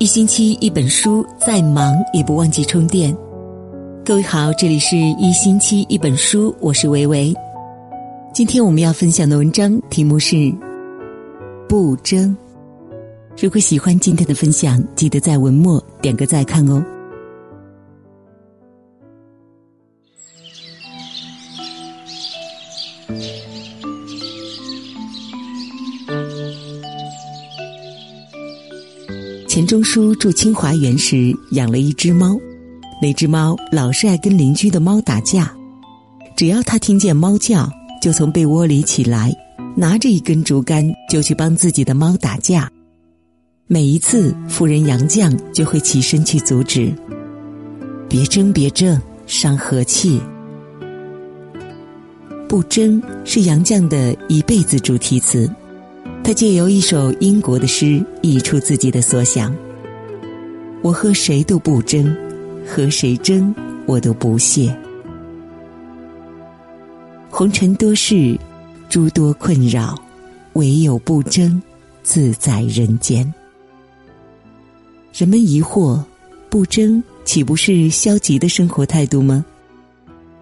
一星期一本书，再忙也不忘记充电。各位好，这里是一星期一本书，我是维维。今天我们要分享的文章题目是《不争》。如果喜欢今天的分享，记得在文末点个再看哦。钱钟书住清华园时养了一只猫，那只猫老是爱跟邻居的猫打架，只要他听见猫叫，就从被窝里起来，拿着一根竹竿就去帮自己的猫打架。每一次夫人杨绛就会起身去阻止，别争别争，伤和气。不争是杨绛的一辈子主题词。他借由一首英国的诗，译出自己的所想：我和谁都不争，和谁争我都不屑。红尘多事，诸多困扰，唯有不争，自在人间。人们疑惑：不争岂不是消极的生活态度吗？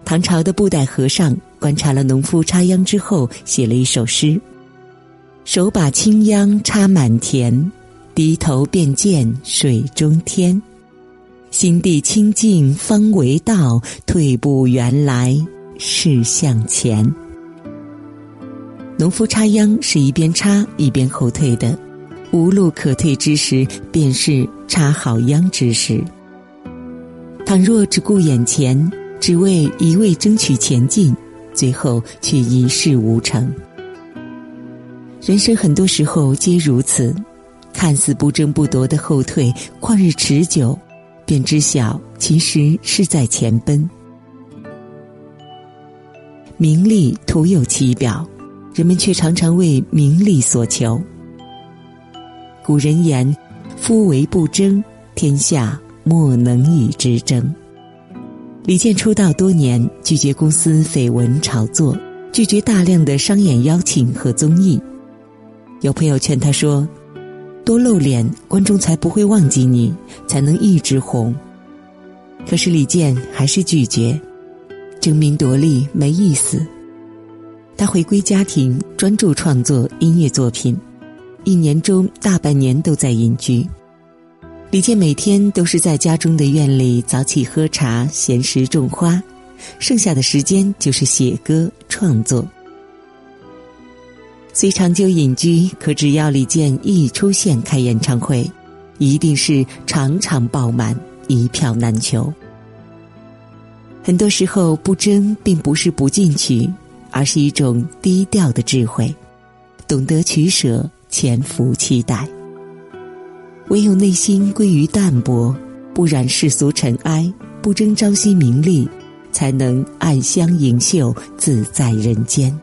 唐朝的布袋和尚观察了农夫插秧之后，写了一首诗。手把青秧插满田，低头便见水中天。心地清净方为道，退步原来是向前。农夫插秧是一边插一边后退的，无路可退之时，便是插好秧之时。倘若只顾眼前，只为一味争取前进，最后却一事无成。人生很多时候皆如此，看似不争不夺的后退，旷日持久，便知晓其实是在前奔。名利徒有其表，人们却常常为名利所求。古人言：“夫唯不争，天下莫能与之争。”李健出道多年，拒绝公司绯闻炒作，拒绝大量的商演邀请和综艺。有朋友劝他说：“多露脸，观众才不会忘记你，才能一直红。”可是李健还是拒绝，争名夺利没意思。他回归家庭，专注创作音乐作品，一年中大半年都在隐居。李健每天都是在家中的院里早起喝茶、闲时种花，剩下的时间就是写歌创作。虽长久隐居，可只要李健一出现开演唱会，一定是场场爆满，一票难求。很多时候，不争并不是不进取，而是一种低调的智慧，懂得取舍，潜伏期待。唯有内心归于淡泊，不染世俗尘埃，不争朝夕名利，才能暗香盈袖，自在人间。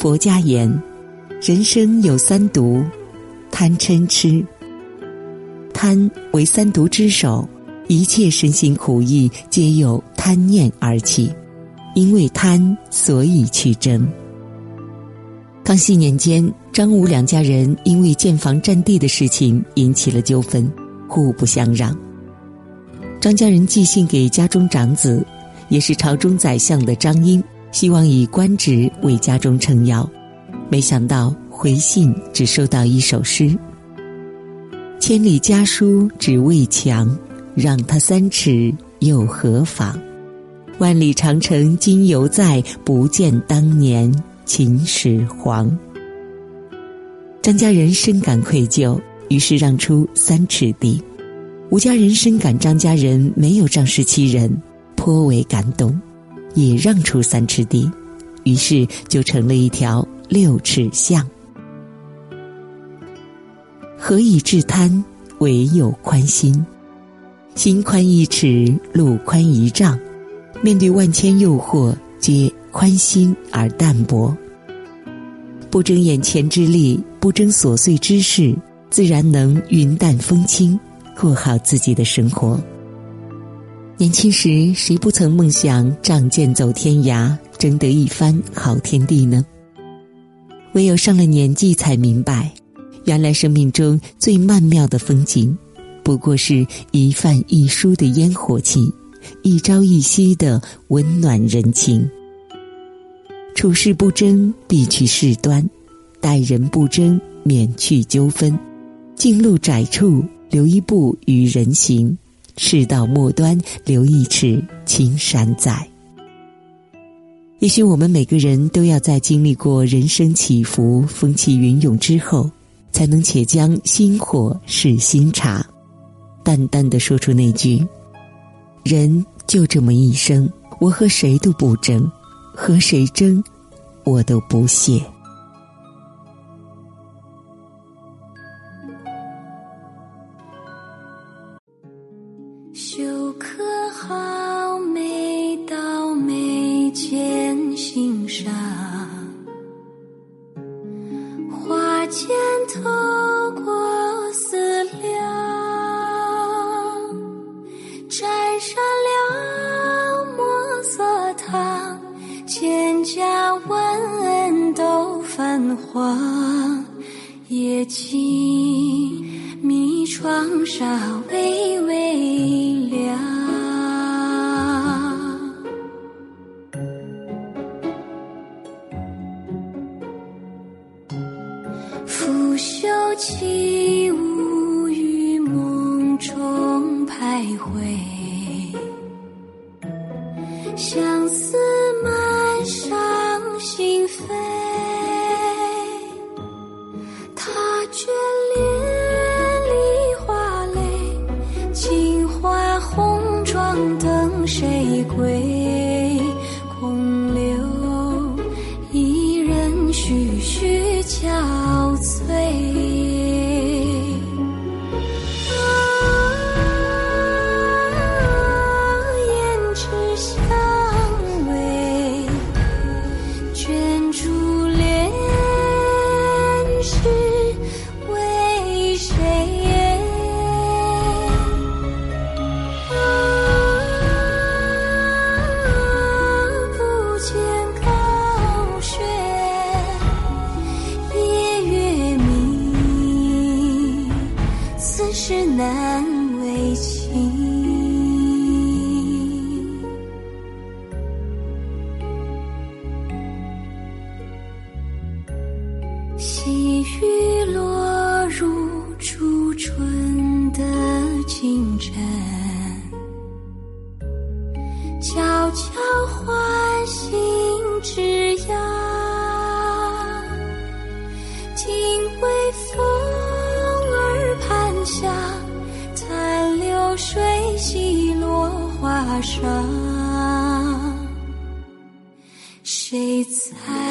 佛家言：人生有三毒，贪嗔痴。贪为三毒之首，一切身心苦役皆由贪念而起，因为贪，所以去争。康熙年间，张吴两家人因为建房占地的事情引起了纠纷，互不相让。张家人寄信给家中长子，也是朝中宰相的张英。希望以官职为家中撑腰，没想到回信只收到一首诗：“千里家书只为墙，让他三尺又何妨？万里长城今犹在，不见当年秦始皇。”张家人深感愧疚，于是让出三尺地。吴家人深感张家人没有仗势欺人，颇为感动。也让出三尺地，于是就成了一条六尺巷。何以治贪？唯有宽心。心宽一尺，路宽一丈。面对万千诱惑，皆宽心而淡泊。不争眼前之利，不争琐碎之事，自然能云淡风轻，过好自己的生活。年轻时，谁不曾梦想仗剑走天涯，争得一番好天地呢？唯有上了年纪，才明白，原来生命中最曼妙的风景，不过是一饭一书的烟火气，一朝一夕的温暖人情。处事不争，必去事端；待人不争，免去纠纷。近路窄处留一步与人行，世道末端留一尺青山在。也许我们每个人都要在经历过人生起伏、风起云涌之后，才能且将心火试心茶，淡淡的说出那句：“人就这么一生，我和谁都不争，和谁争，我都不屑。”修可好，美到眉间心上，花间透过思量，沾上了墨色汤，蒹葭闻都泛黄，夜静窗纱微微。拂袖起上，谁在？